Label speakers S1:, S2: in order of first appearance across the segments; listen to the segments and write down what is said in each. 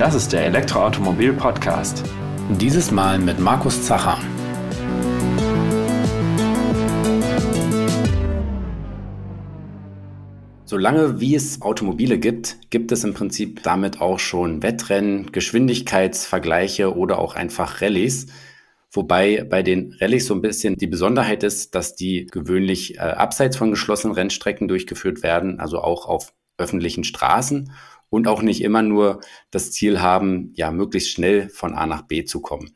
S1: Das ist der Elektroautomobil Podcast.
S2: Dieses Mal mit Markus Zacher. Solange wie es Automobile gibt, gibt es im Prinzip damit auch schon Wettrennen, Geschwindigkeitsvergleiche oder auch einfach Rallyes. Wobei bei den Rallyes so ein bisschen die Besonderheit ist, dass die gewöhnlich äh, abseits von geschlossenen Rennstrecken durchgeführt werden, also auch auf öffentlichen Straßen und auch nicht immer nur das Ziel haben, ja, möglichst schnell von A nach B zu kommen.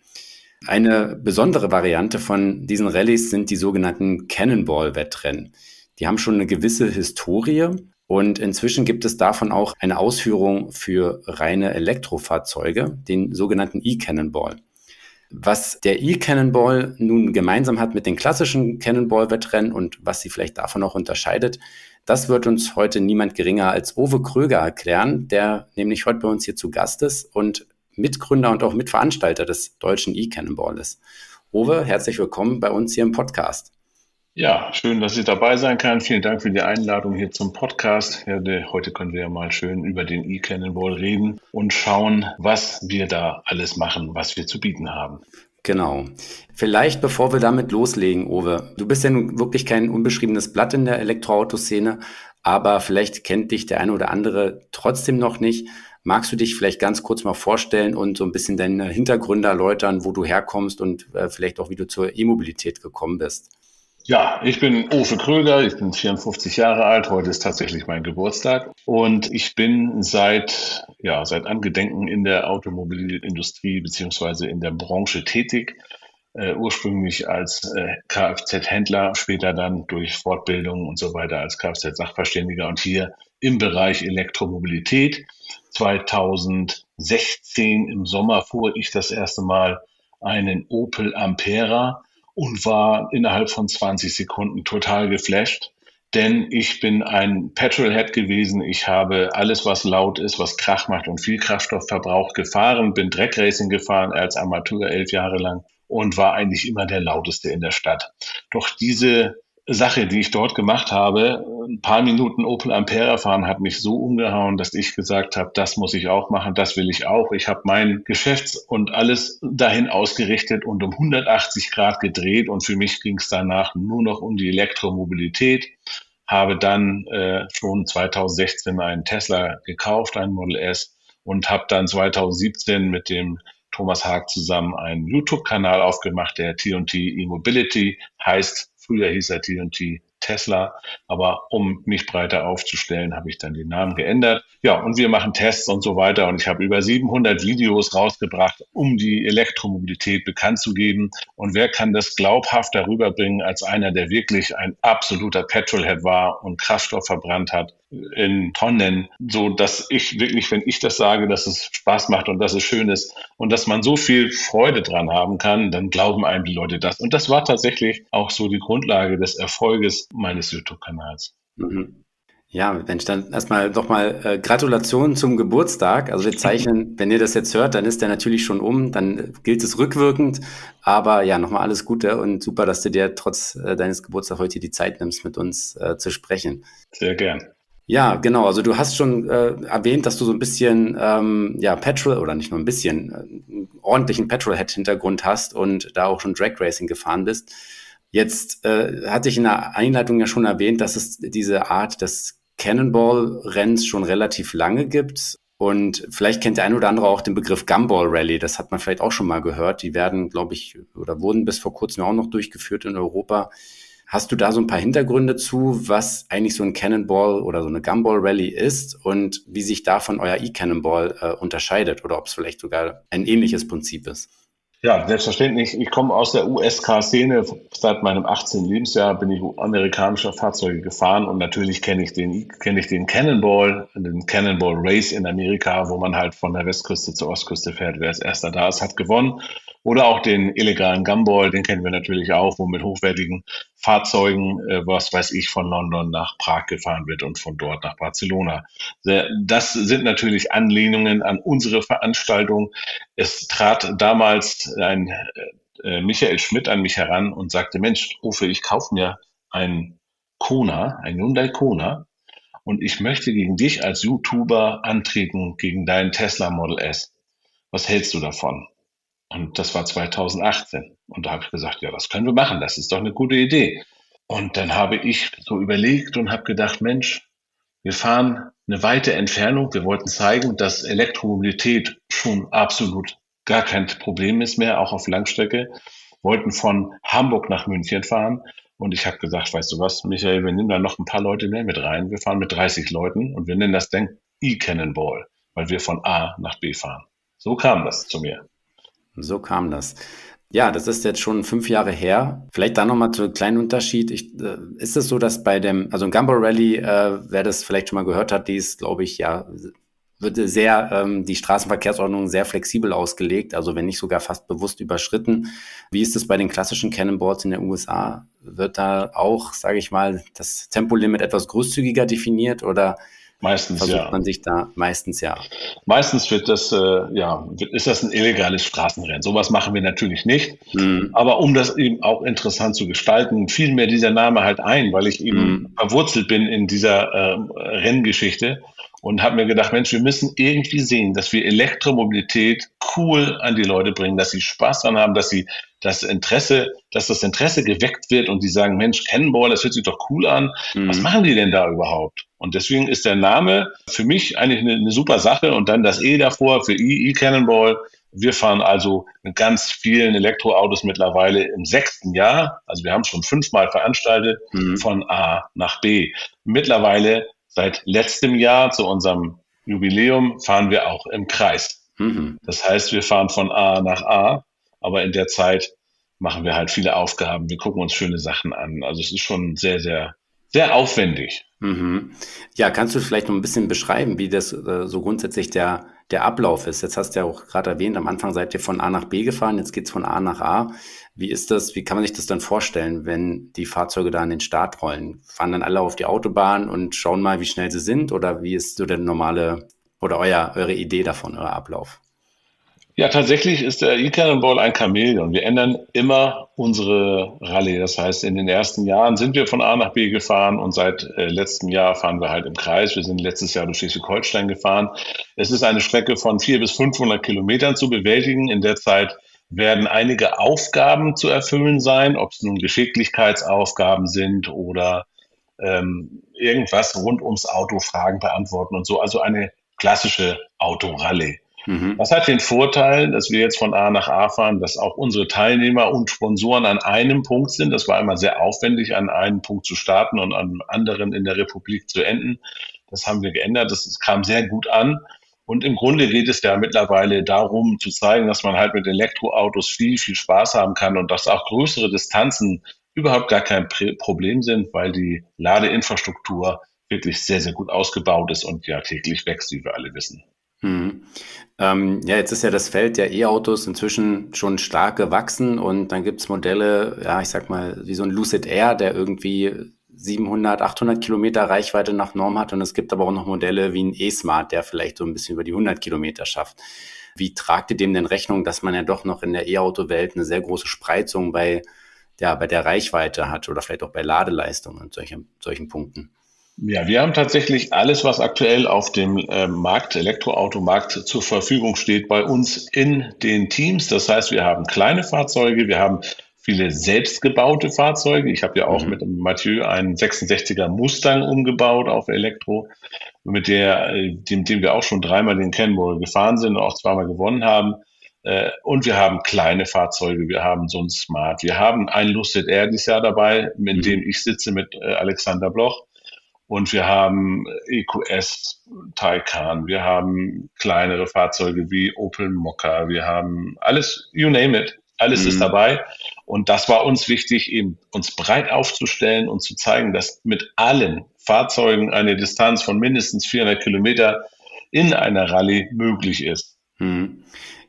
S2: Eine besondere Variante von diesen Rallyes sind die sogenannten Cannonball-Wettrennen. Die haben schon eine gewisse Historie und inzwischen gibt es davon auch eine Ausführung für reine Elektrofahrzeuge, den sogenannten E-Cannonball. Was der E-Cannonball nun gemeinsam hat mit den klassischen Cannonball-Wettrennen und was sie vielleicht davon auch unterscheidet, das wird uns heute niemand geringer als Owe Kröger erklären, der nämlich heute bei uns hier zu Gast ist und Mitgründer und auch Mitveranstalter des deutschen E-Cannonball ist. Owe, herzlich willkommen bei uns hier im Podcast.
S3: Ja, schön, dass ich dabei sein kann. Vielen Dank für die Einladung hier zum Podcast. Ja, heute können wir ja mal schön über den E-Cannonball reden und schauen, was wir da alles machen, was wir zu bieten haben.
S2: Genau. Vielleicht bevor wir damit loslegen, Owe, du bist ja nun wirklich kein unbeschriebenes Blatt in der Elektroautoszene, aber vielleicht kennt dich der eine oder andere trotzdem noch nicht. Magst du dich vielleicht ganz kurz mal vorstellen und so ein bisschen deine Hintergründe erläutern, wo du herkommst und äh, vielleicht auch, wie du zur E-Mobilität gekommen bist?
S3: Ja, ich bin Ofe Kröger, ich bin 54 Jahre alt, heute ist tatsächlich mein Geburtstag und ich bin seit, ja, seit Angedenken in der Automobilindustrie beziehungsweise in der Branche tätig, äh, ursprünglich als äh, Kfz-Händler, später dann durch Fortbildung und so weiter als Kfz-Sachverständiger und hier im Bereich Elektromobilität. 2016 im Sommer fuhr ich das erste Mal einen Opel Ampera und war innerhalb von 20 Sekunden total geflasht. Denn ich bin ein Petrolhead gewesen. Ich habe alles, was laut ist, was Krach macht und viel Kraftstoff verbraucht, gefahren, bin Dreckracing gefahren als Amateur elf Jahre lang und war eigentlich immer der lauteste in der Stadt. Doch diese Sache, die ich dort gemacht habe, ein paar Minuten Opel Ampera fahren, hat mich so umgehauen, dass ich gesagt habe, das muss ich auch machen, das will ich auch. Ich habe mein Geschäfts- und alles dahin ausgerichtet und um 180 Grad gedreht und für mich ging es danach nur noch um die Elektromobilität. Habe dann äh, schon 2016 einen Tesla gekauft, einen Model S und habe dann 2017 mit dem Thomas Haag zusammen einen YouTube-Kanal aufgemacht, der T&T E-Mobility heißt Früher hieß er T&T Tesla, aber um mich breiter aufzustellen, habe ich dann den Namen geändert. Ja, und wir machen Tests und so weiter und ich habe über 700 Videos rausgebracht, um die Elektromobilität bekannt zu geben. Und wer kann das glaubhaft darüber bringen als einer, der wirklich ein absoluter Petrolhead war und Kraftstoff verbrannt hat? In Tonnen, so dass ich wirklich, wenn ich das sage, dass es Spaß macht und dass es schön ist und dass man so viel Freude dran haben kann, dann glauben einem die Leute das. Und das war tatsächlich auch so die Grundlage des Erfolges meines YouTube-Kanals.
S2: Mhm. Ja, Mensch, dann erstmal doch mal äh, Gratulation zum Geburtstag. Also wir zeichnen, wenn ihr das jetzt hört, dann ist der natürlich schon um, dann gilt es rückwirkend. Aber ja, nochmal alles Gute und super, dass du dir trotz äh, deines Geburtstags heute die Zeit nimmst, mit uns äh, zu sprechen.
S3: Sehr gern.
S2: Ja, genau. Also du hast schon äh, erwähnt, dass du so ein bisschen ähm, ja Petrol oder nicht nur ein bisschen äh, einen ordentlichen Petrolhead-Hintergrund hast und da auch schon Drag Racing gefahren bist. Jetzt äh, hatte ich in der Einleitung ja schon erwähnt, dass es diese Art des Cannonball-Renns schon relativ lange gibt. Und vielleicht kennt der eine oder andere auch den Begriff Gumball Rally. Das hat man vielleicht auch schon mal gehört. Die werden, glaube ich, oder wurden bis vor kurzem auch noch durchgeführt in Europa. Hast du da so ein paar Hintergründe zu, was eigentlich so ein Cannonball oder so eine Gumball Rally ist und wie sich davon euer E-Cannonball äh, unterscheidet oder ob es vielleicht sogar ein ähnliches Prinzip ist?
S3: Ja, selbstverständlich. Ich komme aus der USK-Szene. Seit meinem 18. Lebensjahr bin ich amerikanische Fahrzeuge gefahren und natürlich kenne ich den, kenne ich den Cannonball, den Cannonball Race in Amerika, wo man halt von der Westküste zur Ostküste fährt. Wer als erster da ist, hat gewonnen. Oder auch den illegalen Gumball, den kennen wir natürlich auch, wo mit hochwertigen Fahrzeugen, äh, was weiß ich, von London nach Prag gefahren wird und von dort nach Barcelona. Das sind natürlich Anlehnungen an unsere Veranstaltung. Es trat damals ein äh, Michael Schmidt an mich heran und sagte, Mensch, Uwe, ich kaufe mir einen Kona, ein Hyundai Kona, und ich möchte gegen dich als YouTuber antreten, gegen deinen Tesla Model S. Was hältst du davon? Und das war 2018. Und da habe ich gesagt, ja, das können wir machen. Das ist doch eine gute Idee. Und dann habe ich so überlegt und habe gedacht, Mensch, wir fahren eine weite Entfernung. Wir wollten zeigen, dass Elektromobilität schon absolut gar kein Problem ist mehr, auch auf Langstrecke. Wollten von Hamburg nach München fahren. Und ich habe gesagt, weißt du was, Michael, wir nehmen da noch ein paar Leute mehr mit rein. Wir fahren mit 30 Leuten und wir nennen das dann E-Cannonball, weil wir von A nach B fahren. So kam das zu mir.
S2: So kam das. Ja, das ist jetzt schon fünf Jahre her. Vielleicht da nochmal zu einem kleinen Unterschied. Ich, äh, ist es so, dass bei dem, also ein Gumball Rally, äh, wer das vielleicht schon mal gehört hat, die ist, glaube ich, ja, wird sehr, ähm, die Straßenverkehrsordnung sehr flexibel ausgelegt, also wenn nicht sogar fast bewusst überschritten. Wie ist es bei den klassischen Cannonboards in den USA? Wird da auch, sage ich mal, das Tempolimit etwas großzügiger definiert oder
S3: Meistens
S2: versucht
S3: ja.
S2: man sich da meistens ja.
S3: Meistens wird das, äh, ja, ist das ein illegales Straßenrennen. Sowas machen wir natürlich nicht. Mhm. Aber um das eben auch interessant zu gestalten, fiel mir dieser Name halt ein, weil ich eben mhm. verwurzelt bin in dieser äh, Renngeschichte und habe mir gedacht, Mensch, wir müssen irgendwie sehen, dass wir Elektromobilität cool an die Leute bringen, dass sie Spaß dran haben, dass sie das Interesse, dass das Interesse geweckt wird und die sagen, Mensch, Cannonball, das hört sich doch cool an. Mhm. Was machen die denn da überhaupt? Und deswegen ist der Name für mich eigentlich eine, eine super Sache und dann das E davor für E, E-Cannonball. Wir fahren also mit ganz vielen Elektroautos mittlerweile im sechsten Jahr. Also wir haben schon fünfmal veranstaltet mhm. von A nach B. Mittlerweile Seit letztem Jahr zu unserem Jubiläum fahren wir auch im Kreis. Mhm. Das heißt, wir fahren von A nach A, aber in der Zeit machen wir halt viele Aufgaben. Wir gucken uns schöne Sachen an. Also es ist schon sehr, sehr, sehr aufwendig.
S2: Mhm. Ja, kannst du vielleicht noch ein bisschen beschreiben, wie das äh, so grundsätzlich der, der Ablauf ist? Jetzt hast du ja auch gerade erwähnt, am Anfang seid ihr von A nach B gefahren, jetzt geht's von A nach A. Wie ist das, wie kann man sich das dann vorstellen, wenn die Fahrzeuge da an den Start rollen? Fahren dann alle auf die Autobahn und schauen mal, wie schnell sie sind? Oder wie ist so der normale oder euer, eure Idee davon, euer Ablauf?
S3: Ja, tatsächlich ist der E-Cannonball ein Chamäleon. Wir ändern immer unsere Rallye. Das heißt, in den ersten Jahren sind wir von A nach B gefahren und seit äh, letztem Jahr fahren wir halt im Kreis. Wir sind letztes Jahr durch Schleswig-Holstein gefahren. Es ist eine Strecke von 400 bis 500 Kilometern zu bewältigen. In der Zeit werden einige Aufgaben zu erfüllen sein, ob es nun Geschicklichkeitsaufgaben sind oder ähm, irgendwas rund ums Auto Fragen beantworten und so. Also eine klassische Autorallye. Mhm. Das hat den Vorteil, dass wir jetzt von A nach A fahren, dass auch unsere Teilnehmer und Sponsoren an einem Punkt sind. Das war immer sehr aufwendig, an einem Punkt zu starten und an anderen in der Republik zu enden. Das haben wir geändert. Das kam sehr gut an. Und im Grunde geht es ja mittlerweile darum zu zeigen, dass man halt mit Elektroautos viel, viel Spaß haben kann und dass auch größere Distanzen überhaupt gar kein Problem sind, weil die Ladeinfrastruktur wirklich sehr, sehr gut ausgebaut ist und ja täglich wächst, wie wir alle wissen.
S2: Hm. Ähm, ja, jetzt ist ja das Feld der E-Autos inzwischen schon stark gewachsen und dann gibt es Modelle, ja, ich sag mal, wie so ein Lucid Air, der irgendwie 700, 800 Kilometer Reichweite nach Norm hat. Und es gibt aber auch noch Modelle wie ein E-Smart, der vielleicht so ein bisschen über die 100 Kilometer schafft. Wie tragt ihr dem denn Rechnung, dass man ja doch noch in der E-Auto-Welt eine sehr große Spreizung bei, ja, bei der Reichweite hat oder vielleicht auch bei Ladeleistung und solchen, solchen Punkten?
S3: Ja, wir haben tatsächlich alles, was aktuell auf dem äh, Markt, Elektroautomarkt zur Verfügung steht, bei uns in den Teams. Das heißt, wir haben kleine Fahrzeuge, wir haben viele selbstgebaute Fahrzeuge. Ich habe ja auch mhm. mit Mathieu einen 66er Mustang umgebaut auf Elektro, mit der, äh, dem, dem wir auch schon dreimal den Cannonball gefahren sind und auch zweimal gewonnen haben. Äh, und wir haben kleine Fahrzeuge, wir haben so ein Smart, wir haben ein Lucid Air dieses Jahr dabei, in mhm. dem ich sitze mit äh, Alexander Bloch. Und wir haben EQS Taycan, wir haben kleinere Fahrzeuge wie Opel Mokka, wir haben alles, you name it, alles mhm. ist dabei. Und das war uns wichtig, eben uns breit aufzustellen und zu zeigen, dass mit allen Fahrzeugen eine Distanz von mindestens 400 Kilometer in einer Rallye möglich ist.
S2: Hm.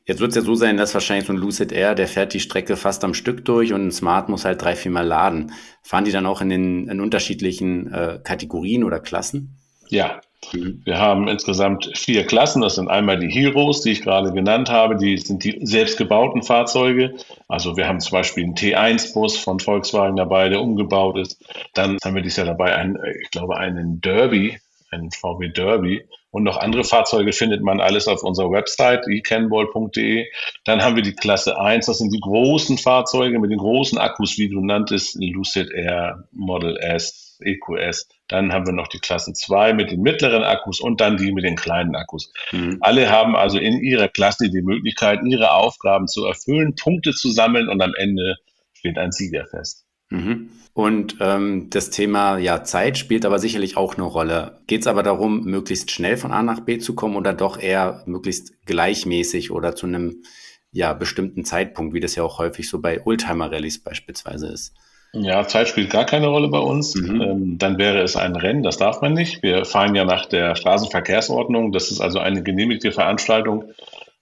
S2: Jetzt wird es ja so sein, dass wahrscheinlich so ein Lucid Air, der fährt die Strecke fast am Stück durch und ein Smart muss halt drei, viermal laden. Fahren die dann auch in den in unterschiedlichen äh, Kategorien oder Klassen?
S3: Ja. Wir haben insgesamt vier Klassen. Das sind einmal die Heroes, die ich gerade genannt habe. Die sind die selbstgebauten Fahrzeuge. Also wir haben zum Beispiel einen T1-Bus von Volkswagen dabei, der umgebaut ist. Dann haben wir dieses Jahr dabei einen, ich glaube, einen Derby, einen VW Derby. und noch andere Fahrzeuge findet man alles auf unserer Website ecannball.de. Dann haben wir die Klasse 1, das sind die großen Fahrzeuge mit den großen Akkus, wie du nanntest, Lucid Air, Model S, EQS. Dann haben wir noch die Klasse 2 mit den mittleren Akkus und dann die mit den kleinen Akkus. Mhm. Alle haben also in ihrer Klasse die Möglichkeit, ihre Aufgaben zu erfüllen, Punkte zu sammeln und am Ende steht ein Sieger fest.
S2: Mhm. Und ähm, das Thema ja, Zeit spielt aber sicherlich auch eine Rolle. Geht es aber darum, möglichst schnell von A nach B zu kommen oder doch eher möglichst gleichmäßig oder zu einem ja, bestimmten Zeitpunkt, wie das ja auch häufig so bei Oldtimer-Rallyes beispielsweise ist?
S3: Ja, Zeit spielt gar keine Rolle bei uns. Mhm. Ähm, dann wäre es ein Rennen, das darf man nicht. Wir fahren ja nach der Straßenverkehrsordnung. Das ist also eine genehmigte Veranstaltung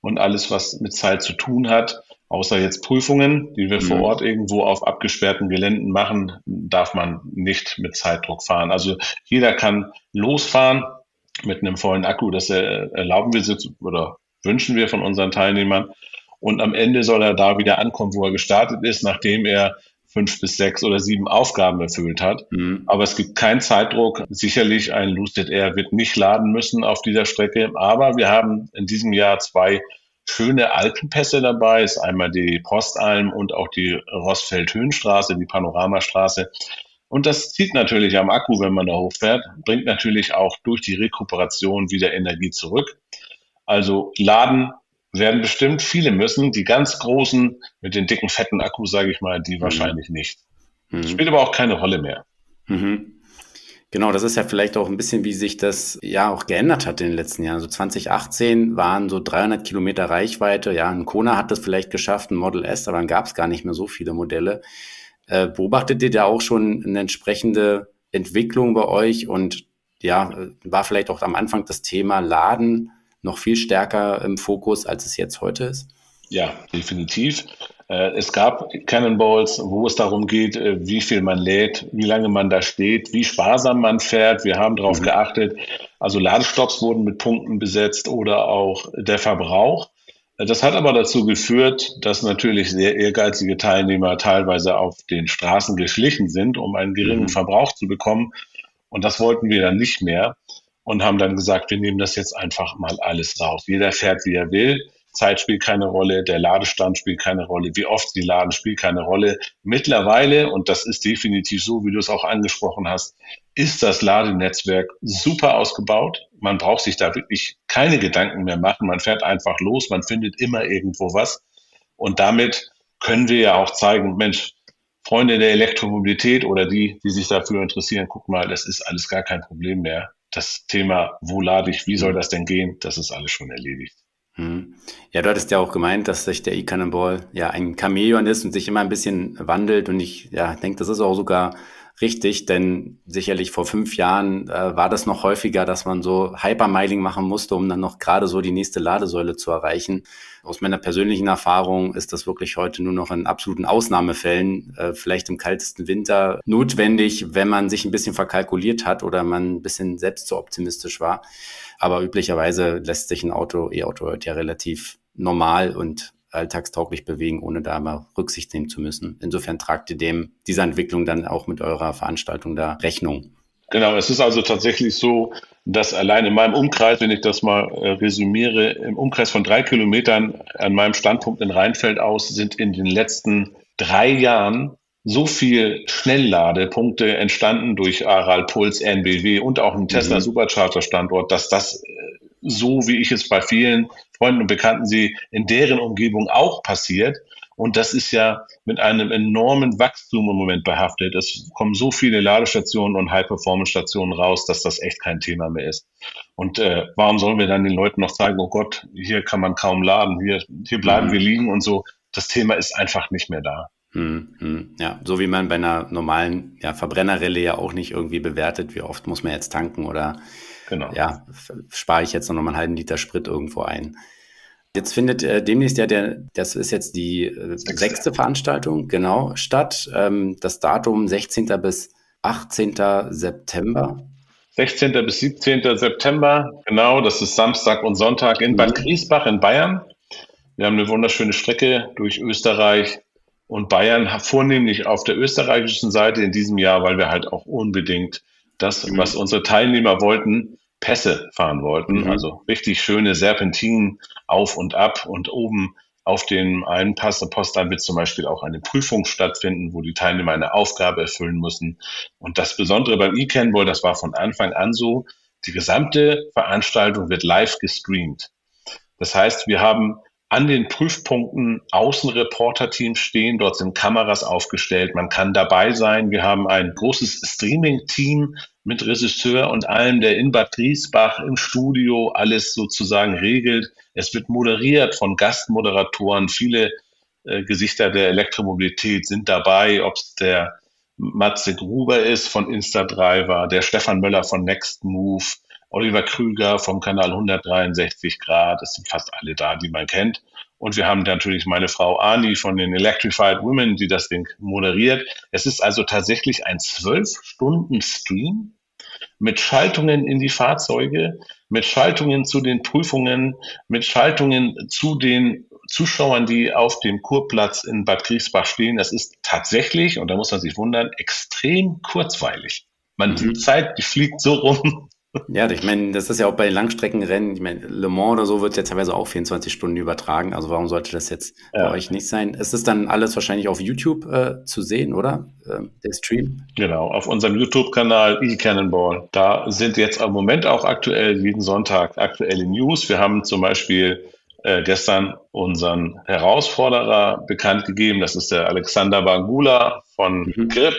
S3: und alles, was mit Zeit zu tun hat, außer jetzt Prüfungen, die wir mhm. vor Ort irgendwo auf abgesperrten Geländen machen, darf man nicht mit Zeitdruck fahren. Also jeder kann losfahren mit einem vollen Akku. Das erlauben wir oder wünschen wir von unseren Teilnehmern. Und am Ende soll er da wieder ankommen, wo er gestartet ist, nachdem er fünf bis sechs oder sieben Aufgaben erfüllt hat. Mhm. Aber es gibt keinen Zeitdruck. Sicherlich ein Lucid Air wird nicht laden müssen auf dieser Strecke. Aber wir haben in diesem Jahr zwei schöne Alpenpässe dabei. Ist einmal die Postalm und auch die Rossfeld-Höhenstraße, die Panoramastraße. Und das zieht natürlich am Akku, wenn man da hochfährt, bringt natürlich auch durch die Rekuperation wieder Energie zurück. Also laden werden bestimmt viele müssen. Die ganz großen mit den dicken, fetten Akkus, sage ich mal, die mhm. wahrscheinlich nicht. Mhm. Spielt aber auch keine Rolle mehr.
S2: Mhm. Genau, das ist ja vielleicht auch ein bisschen, wie sich das ja auch geändert hat in den letzten Jahren. So 2018 waren so 300 Kilometer Reichweite. Ja, ein Kona hat das vielleicht geschafft, ein Model S, aber dann gab es gar nicht mehr so viele Modelle. Äh, beobachtet ihr da auch schon eine entsprechende Entwicklung bei euch? Und ja, war vielleicht auch am Anfang das Thema Laden noch viel stärker im Fokus, als es jetzt heute ist?
S3: Ja, definitiv. Äh, es gab Cannonballs, wo es darum geht, äh, wie viel man lädt, wie lange man da steht, wie sparsam man fährt. Wir haben darauf mhm. geachtet. Also Ladestopps wurden mit Punkten besetzt oder auch der Verbrauch. Äh, das hat aber dazu geführt, dass natürlich sehr ehrgeizige Teilnehmer teilweise auf den Straßen geschlichen sind, um einen geringen mhm. Verbrauch zu bekommen. Und das wollten wir dann nicht mehr und haben dann gesagt, wir nehmen das jetzt einfach mal alles raus. Jeder fährt, wie er will. Zeit spielt keine Rolle, der Ladestand spielt keine Rolle, wie oft sie laden spielt keine Rolle. Mittlerweile, und das ist definitiv so, wie du es auch angesprochen hast, ist das Ladenetzwerk super ausgebaut. Man braucht sich da wirklich keine Gedanken mehr machen. Man fährt einfach los, man findet immer irgendwo was. Und damit können wir ja auch zeigen, Mensch, Freunde der Elektromobilität oder die, die sich dafür interessieren, guck mal, das ist alles gar kein Problem mehr das Thema, wo lade ich, wie soll das denn gehen, das ist alles schon erledigt.
S2: Mhm. Ja, du hattest ja auch gemeint, dass sich der E-Cannonball ja ein Chamäleon ist und sich immer ein bisschen wandelt. Und ich ja, denke, das ist auch sogar richtig, denn sicherlich vor fünf Jahren äh, war das noch häufiger, dass man so Hypermiling machen musste, um dann noch gerade so die nächste Ladesäule zu erreichen. Aus meiner persönlichen Erfahrung ist das wirklich heute nur noch in absoluten Ausnahmefällen, äh, vielleicht im kaltesten Winter, notwendig, wenn man sich ein bisschen verkalkuliert hat oder man ein bisschen selbst zu optimistisch war. Aber üblicherweise lässt sich ein Auto, E-Auto heute ja relativ normal und alltagstauglich bewegen, ohne da mal Rücksicht nehmen zu müssen. Insofern tragt ihr dem dieser Entwicklung dann auch mit eurer Veranstaltung da Rechnung.
S3: Genau, es ist also tatsächlich so, dass allein in meinem Umkreis, wenn ich das mal äh, resümiere, im Umkreis von drei Kilometern an meinem Standpunkt in Rheinfeld aus sind in den letzten drei Jahren so viel Schnellladepunkte entstanden durch Aral, Puls, NBW und auch einen Tesla mhm. Supercharger Standort, dass das äh, so, wie ich es bei vielen Freunden und Bekannten sehe, in deren Umgebung auch passiert. Und das ist ja mit einem enormen Wachstum im Moment behaftet. Es kommen so viele Ladestationen und High-Performance-Stationen raus, dass das echt kein Thema mehr ist. Und äh, warum sollen wir dann den Leuten noch sagen, oh Gott, hier kann man kaum laden, hier, hier bleiben mhm. wir liegen und so. Das Thema ist einfach nicht mehr da.
S2: Hm, hm, ja, so wie man bei einer normalen ja, Verbrennerrelle ja auch nicht irgendwie bewertet, wie oft muss man jetzt tanken oder genau. ja, spare ich jetzt noch mal einen halben Liter Sprit irgendwo ein. Jetzt findet äh, demnächst ja der, das ist jetzt die äh, sechste Veranstaltung, genau, statt. Ähm, das Datum 16. bis 18. September.
S3: 16. bis 17. September, genau, das ist Samstag und Sonntag in Bad mhm. Griesbach in Bayern. Wir haben eine wunderschöne Strecke durch Österreich und Bayern vornehmlich auf der österreichischen Seite in diesem Jahr, weil wir halt auch unbedingt das, mhm. was unsere Teilnehmer wollten, Pässe fahren wollten. Mhm. Also richtig schöne Serpentinen auf und ab und oben auf dem einen Pass der Postlein wird zum Beispiel auch eine Prüfung stattfinden, wo die Teilnehmer eine Aufgabe erfüllen müssen. Und das Besondere beim E-Cannball, das war von Anfang an so, die gesamte Veranstaltung wird live gestreamt. Das heißt, wir haben an den Prüfpunkten Außenreporter-Teams stehen. Dort sind Kameras aufgestellt. Man kann dabei sein. Wir haben ein großes Streaming-Team mit Regisseur und allem, der in Bad Griesbach im Studio alles sozusagen regelt. Es wird moderiert von Gastmoderatoren. Viele äh, Gesichter der Elektromobilität sind dabei, ob es der Matze Gruber ist von Instadriver, der Stefan Möller von Next Move, Oliver Krüger vom Kanal 163 Grad. Es sind fast alle da, die man kennt. Und wir haben natürlich meine Frau Ani von den Electrified Women, die das Ding moderiert. Es ist also tatsächlich ein zwölf Stunden Stream mit Schaltungen in die Fahrzeuge, mit Schaltungen zu den Prüfungen, mit Schaltungen zu den Zuschauern, die auf dem Kurplatz in Bad Griesbach stehen. Das ist tatsächlich, und da muss man sich wundern, extrem kurzweilig. Man, mhm. die Zeit, die fliegt so rum,
S2: ja, ich meine, das ist ja auch bei Langstreckenrennen, ich meine, Le Mans oder so wird ja teilweise auch 24 Stunden übertragen, also warum sollte das jetzt ja. bei euch nicht sein? Es ist dann alles wahrscheinlich auf YouTube äh, zu sehen, oder? Äh, der Stream?
S3: Genau, auf unserem YouTube-Kanal eCannonball. Da sind jetzt im Moment auch aktuell jeden Sonntag aktuelle News. Wir haben zum Beispiel äh, gestern unseren Herausforderer bekannt gegeben. Das ist der Alexander Bangula von mhm. Grip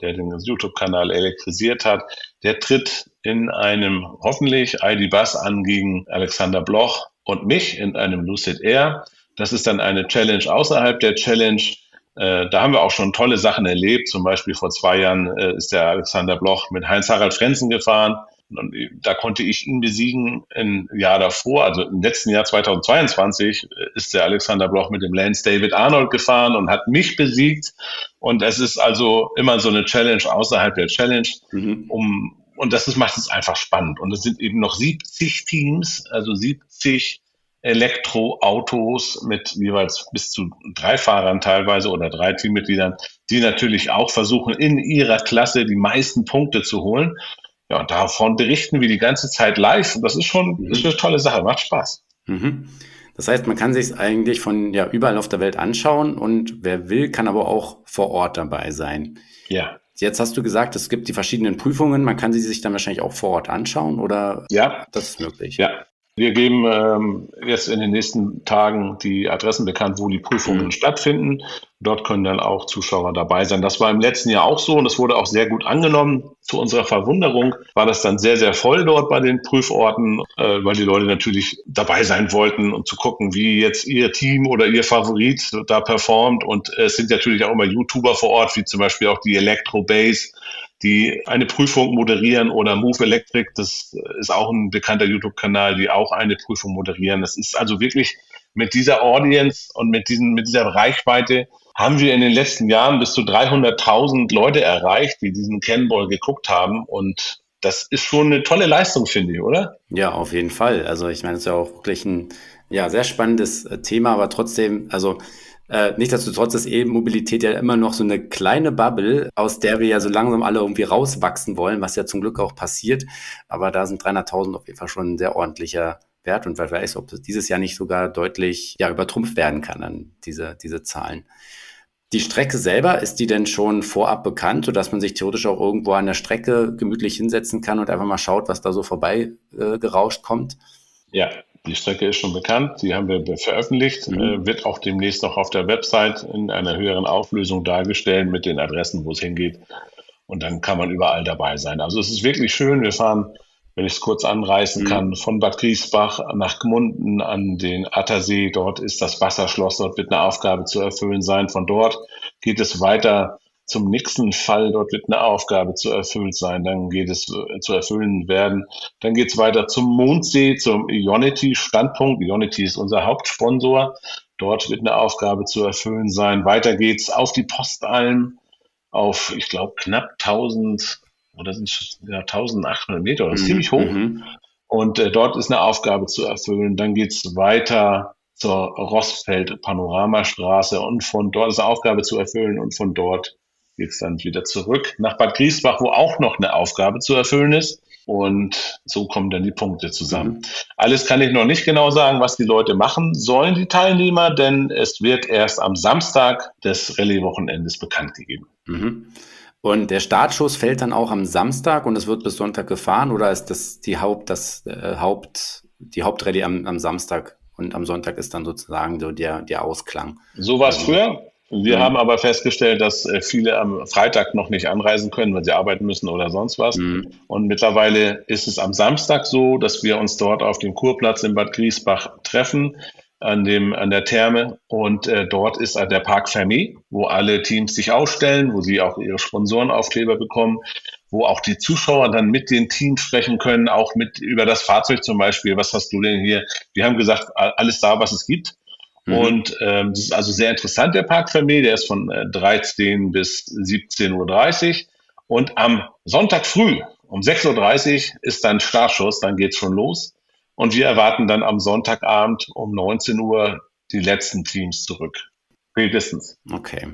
S3: der den YouTube-Kanal elektrisiert hat, der tritt in einem hoffentlich ID Bus an gegen Alexander Bloch und mich in einem Lucid Air. Das ist dann eine Challenge außerhalb der Challenge. Äh, da haben wir auch schon tolle Sachen erlebt. Zum Beispiel vor zwei Jahren äh, ist der Alexander Bloch mit Heinz-Harald Frenzen gefahren. Und da konnte ich ihn besiegen im Jahr davor, also im letzten Jahr 2022 ist der Alexander Bloch mit dem Lance David Arnold gefahren und hat mich besiegt. Und es ist also immer so eine Challenge außerhalb der Challenge, mhm. um, und das ist, macht es einfach spannend. Und es sind eben noch 70 Teams, also 70 Elektroautos mit jeweils bis zu drei Fahrern teilweise oder drei Teammitgliedern, die natürlich auch versuchen, in ihrer Klasse die meisten Punkte zu holen. Ja, und davon berichten wir die ganze Zeit live. Und das ist schon mhm. ist eine tolle Sache, macht Spaß.
S2: Mhm. Das heißt, man kann sich eigentlich von ja überall auf der Welt anschauen und wer will, kann aber auch vor Ort dabei sein.
S3: Ja.
S2: Jetzt hast du gesagt, es gibt die verschiedenen Prüfungen. Man kann sie sich dann wahrscheinlich auch vor Ort anschauen, oder?
S3: Ja.
S2: Das ist möglich.
S3: Ja, wir geben ähm, jetzt in den nächsten Tagen die Adressen bekannt, wo die Prüfungen mhm. stattfinden. Dort können dann auch Zuschauer dabei sein. Das war im letzten Jahr auch so und es wurde auch sehr gut angenommen. Zu unserer Verwunderung war das dann sehr, sehr voll dort bei den Prüforten, äh, weil die Leute natürlich dabei sein wollten und zu gucken, wie jetzt ihr Team oder ihr Favorit da performt. Und es sind natürlich auch immer YouTuber vor Ort, wie zum Beispiel auch die Electro Base die eine Prüfung moderieren oder Move Electric, das ist auch ein bekannter YouTube-Kanal, die auch eine Prüfung moderieren. Das ist also wirklich mit dieser Audience und mit, diesen, mit dieser Reichweite haben wir in den letzten Jahren bis zu 300.000 Leute erreicht, die diesen Cannonball geguckt haben und das ist schon eine tolle Leistung, finde ich, oder?
S2: Ja, auf jeden Fall. Also ich meine, es ist ja auch wirklich ein ja, sehr spannendes äh, Thema, aber trotzdem, also äh, nichtsdestotrotz ist E-Mobilität ja immer noch so eine kleine Bubble, aus der wir ja so langsam alle irgendwie rauswachsen wollen, was ja zum Glück auch passiert. Aber da sind 300.000 auf jeden Fall schon ein sehr ordentlicher Wert und wer weiß, ob dieses Jahr nicht sogar deutlich ja, übertrumpft werden kann an diese, diese Zahlen. Die Strecke selber, ist die denn schon vorab bekannt, sodass man sich theoretisch auch irgendwo an der Strecke gemütlich hinsetzen kann und einfach mal schaut, was da so vorbei äh, gerauscht kommt?
S3: Ja, die Strecke ist schon bekannt, die haben wir veröffentlicht, mhm. äh, wird auch demnächst noch auf der Website in einer höheren Auflösung dargestellt mit den Adressen, wo es hingeht. Und dann kann man überall dabei sein. Also es ist wirklich schön. Wir fahren, wenn ich es kurz anreißen mhm. kann, von Bad Griesbach nach Gmunden an den Attersee. Dort ist das Wasserschloss, dort wird eine Aufgabe zu erfüllen sein. Von dort geht es weiter zum nächsten Fall. Dort wird eine Aufgabe zu erfüllt sein. Dann geht es äh, zu erfüllen werden. Dann geht es weiter zum Mondsee, zum Ionity-Standpunkt. Ionity ist unser Hauptsponsor. Dort wird eine Aufgabe zu erfüllen sein. Weiter geht's auf die Postalm auf, ich glaube, knapp 1000 oder sind es ja, 1800 Meter. Das ist mhm. ziemlich hoch. Mhm. Und äh, dort ist eine Aufgabe zu erfüllen. Dann geht's weiter zur Rossfeld Panoramastraße und von dort ist eine Aufgabe zu erfüllen und von dort geht es dann wieder zurück nach Bad Griesbach, wo auch noch eine Aufgabe zu erfüllen ist. und so kommen dann die Punkte zusammen. Mhm. Alles kann ich noch nicht genau sagen, was die Leute machen sollen, die Teilnehmer, denn es wird erst am Samstag des Rallye-Wochenendes bekannt gegeben.
S2: Mhm. Und der Startschuss fällt dann auch am Samstag und es wird bis Sonntag gefahren oder ist das die Haupt, das äh, Haupt, die Hauptrallye am, am Samstag und am Sonntag ist dann sozusagen so der, der Ausklang?
S3: So war es also, früher. Wir mhm. haben aber festgestellt, dass äh, viele am Freitag noch nicht anreisen können, weil sie arbeiten müssen oder sonst was. Mhm. Und mittlerweile ist es am Samstag so, dass wir uns dort auf dem Kurplatz in Bad Griesbach treffen an dem an der Therme und äh, dort ist der Park Fermé, wo alle Teams sich ausstellen, wo sie auch ihre Sponsorenaufkleber bekommen, wo auch die Zuschauer dann mit den Teams sprechen können, auch mit über das Fahrzeug zum Beispiel. Was hast du denn hier? Wir haben gesagt, alles da, was es gibt. Mhm. Und ähm, das ist also sehr interessant, der Park Fermé, der ist von äh, 13 bis 17.30 Uhr. Und am Sonntag früh um 6.30 Uhr ist dann Startschuss, dann geht's schon los. Und wir erwarten dann am Sonntagabend um 19 Uhr die letzten Teams zurück.
S2: Spätestens. Okay.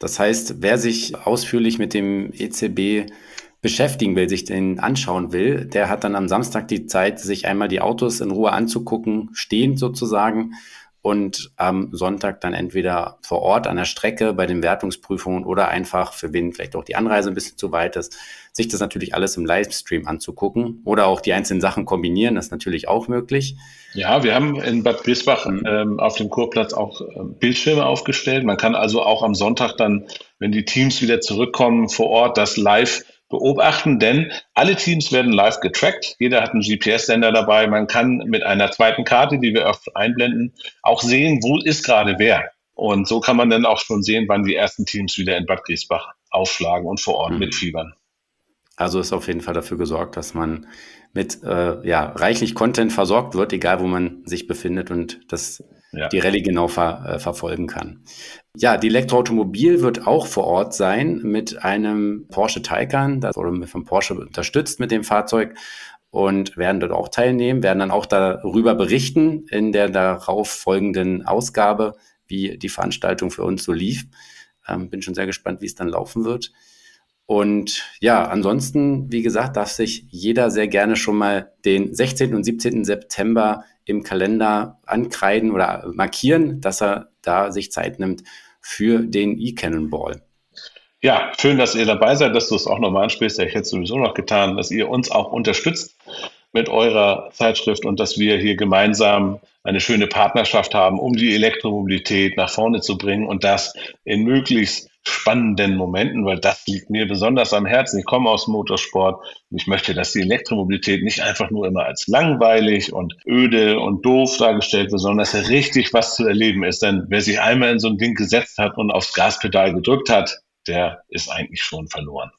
S2: Das heißt, wer sich ausführlich mit dem ECB beschäftigen will, sich den anschauen will, der hat dann am Samstag die Zeit, sich einmal die Autos in Ruhe anzugucken, stehend sozusagen und am Sonntag dann entweder vor Ort an der Strecke bei den Wertungsprüfungen oder einfach, für wen vielleicht auch die Anreise ein bisschen zu weit ist, sich das natürlich alles im Livestream anzugucken oder auch die einzelnen Sachen kombinieren, das ist natürlich auch möglich.
S3: Ja, wir haben in Bad Bisbach mhm. ähm, auf dem Kurplatz auch äh, Bildschirme aufgestellt. Man kann also auch am Sonntag dann, wenn die Teams wieder zurückkommen, vor Ort das live beobachten, denn alle Teams werden live getrackt. Jeder hat einen GPS-Sender dabei. Man kann mit einer zweiten Karte, die wir oft einblenden, auch sehen, wo ist gerade wer. Und so kann man dann auch schon sehen, wann die ersten Teams wieder in Bad Griesbach aufschlagen und vor Ort mhm. mitfiebern.
S2: Also ist auf jeden Fall dafür gesorgt, dass man mit äh, ja, reichlich Content versorgt wird, egal wo man sich befindet und das ja. die Rallye genau ver, äh, verfolgen kann. Ja, die Elektroautomobil wird auch vor Ort sein mit einem Porsche Taycan, das wurde von Porsche unterstützt mit dem Fahrzeug und werden dort auch teilnehmen, werden dann auch darüber berichten in der darauf folgenden Ausgabe, wie die Veranstaltung für uns so lief. Ähm, bin schon sehr gespannt, wie es dann laufen wird. Und ja, ansonsten, wie gesagt, darf sich jeder sehr gerne schon mal den 16. und 17. September im Kalender ankreiden oder markieren, dass er da sich Zeit nimmt für den E-Cannonball.
S3: Ja, schön, dass ihr dabei seid, dass du es auch nochmal ansprichst. Ich hätte es sowieso noch getan, dass ihr uns auch unterstützt mit eurer Zeitschrift und dass wir hier gemeinsam eine schöne Partnerschaft haben, um die Elektromobilität nach vorne zu bringen und das in möglichst spannenden Momenten, weil das liegt mir besonders am Herzen. Ich komme aus Motorsport und ich möchte, dass die Elektromobilität nicht einfach nur immer als langweilig und öde und doof dargestellt wird, sondern dass er richtig was zu erleben ist. Denn wer sich einmal in so ein Ding gesetzt hat und aufs Gaspedal gedrückt hat, der ist eigentlich schon verloren.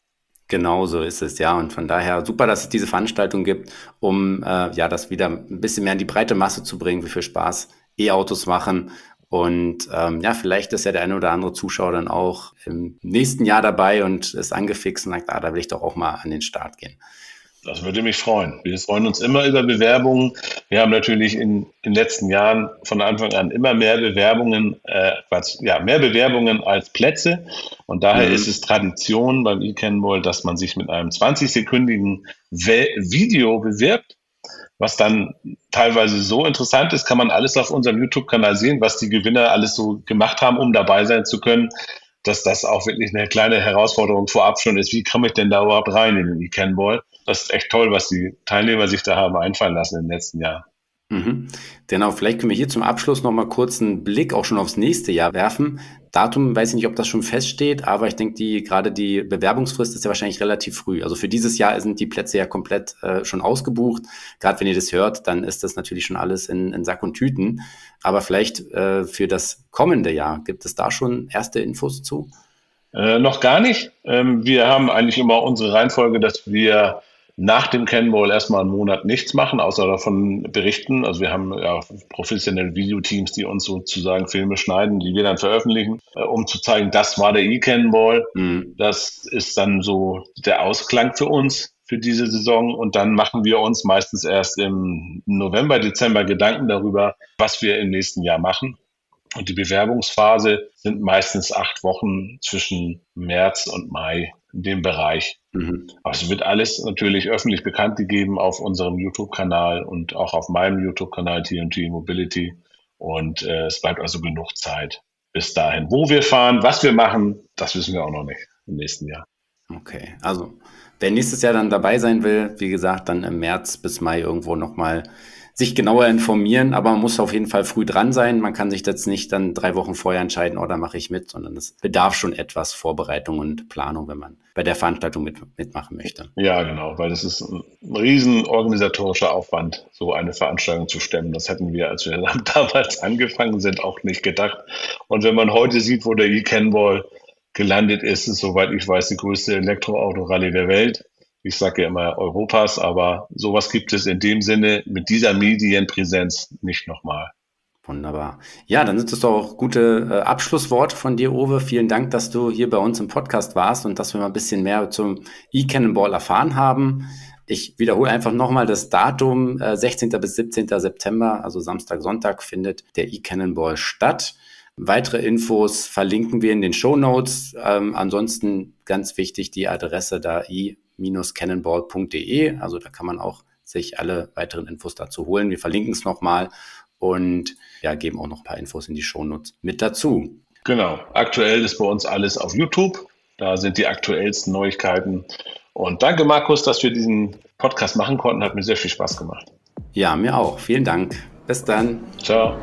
S2: Genau so ist es, ja. Und von daher super, dass es diese Veranstaltung gibt, um äh, ja das wieder ein bisschen mehr in die breite Masse zu bringen, wie viel Spaß E-Autos machen und ähm, ja, vielleicht ist ja der eine oder andere Zuschauer dann auch im nächsten Jahr dabei und ist angefixt und sagt, ah, da will ich doch auch mal an den Start gehen.
S3: Das würde mich freuen. Wir freuen uns immer über Bewerbungen. Wir haben natürlich in den letzten Jahren von Anfang an immer mehr Bewerbungen, äh, ja, mehr Bewerbungen als Plätze. Und daher mhm. ist es Tradition beim eCanball, dass man sich mit einem 20-sekündigen Video bewirbt was dann teilweise so interessant ist, kann man alles auf unserem YouTube-Kanal sehen, was die Gewinner alles so gemacht haben, um dabei sein zu können, dass das auch wirklich eine kleine Herausforderung vorab schon ist. Wie komme ich denn da überhaupt rein in den E-Can-Ball? Das ist echt toll, was die Teilnehmer sich da haben einfallen lassen den letzten Jahren.
S2: Mhm. Genau, vielleicht können wir hier zum Abschluss noch mal kurz einen Blick auch schon aufs nächste Jahr werfen. Datum weiß ich nicht, ob das schon feststeht, aber ich denke, die gerade die Bewerbungsfrist ist ja wahrscheinlich relativ früh. Also für dieses Jahr sind die Plätze ja komplett äh, schon ausgebucht. Gerade wenn ihr das hört, dann ist das natürlich schon alles in, in Sack und Tüten. Aber vielleicht äh, für das kommende Jahr gibt es da schon erste Infos zu?
S3: Äh, noch gar nicht. Ähm, wir haben eigentlich immer unsere Reihenfolge, dass wir nach dem Cannonball erstmal einen Monat nichts machen, außer davon berichten. Also wir haben ja professionelle Videoteams, die uns sozusagen Filme schneiden, die wir dann veröffentlichen, äh, um zu zeigen, das war der E-Cannonball. Mhm. Das ist dann so der Ausklang für uns für diese Saison. Und dann machen wir uns meistens erst im November, Dezember Gedanken darüber, was wir im nächsten Jahr machen. Und die Bewerbungsphase sind meistens acht Wochen zwischen März und Mai. In dem Bereich. Mhm. Aber es wird alles natürlich öffentlich bekannt gegeben auf unserem YouTube-Kanal und auch auf meinem YouTube-Kanal TNT Mobility. Und äh, es bleibt also genug Zeit bis dahin. Wo wir fahren, was wir machen, das wissen wir auch noch nicht im nächsten Jahr.
S2: Okay, also wer nächstes Jahr dann dabei sein will, wie gesagt, dann im März bis Mai irgendwo nochmal sich genauer informieren, aber man muss auf jeden Fall früh dran sein. Man kann sich jetzt nicht dann drei Wochen vorher entscheiden, oh, mache ich mit, sondern es bedarf schon etwas Vorbereitung und Planung, wenn man bei der Veranstaltung mit, mitmachen möchte.
S3: Ja, genau, weil das ist ein riesen organisatorischer Aufwand, so eine Veranstaltung zu stemmen. Das hätten wir, als wir damals angefangen sind, auch nicht gedacht. Und wenn man heute sieht, wo der E-Cannball gelandet ist, ist, soweit ich weiß, die größte Elektroautorallye der Welt ich sage ja immer Europas, aber sowas gibt es in dem Sinne mit dieser Medienpräsenz nicht nochmal.
S2: Wunderbar. Ja, dann sind es doch auch gute äh, Abschlussworte von dir, Uwe. Vielen Dank, dass du hier bei uns im Podcast warst und dass wir mal ein bisschen mehr zum E-Cannonball erfahren haben. Ich wiederhole einfach nochmal das Datum, äh, 16. bis 17. September, also Samstag, Sonntag, findet der E-Cannonball statt. Weitere Infos verlinken wir in den Show Notes. Ähm, ansonsten ganz wichtig die Adresse da i cannonball.de. Also da kann man auch sich alle weiteren Infos dazu holen. Wir verlinken es nochmal und ja, geben auch noch ein paar Infos in die Shownotes mit dazu.
S3: Genau. Aktuell ist bei uns alles auf YouTube. Da sind die aktuellsten Neuigkeiten. Und danke, Markus, dass wir diesen Podcast machen konnten. Hat mir sehr viel Spaß gemacht.
S2: Ja, mir auch. Vielen Dank. Bis dann.
S3: Ciao.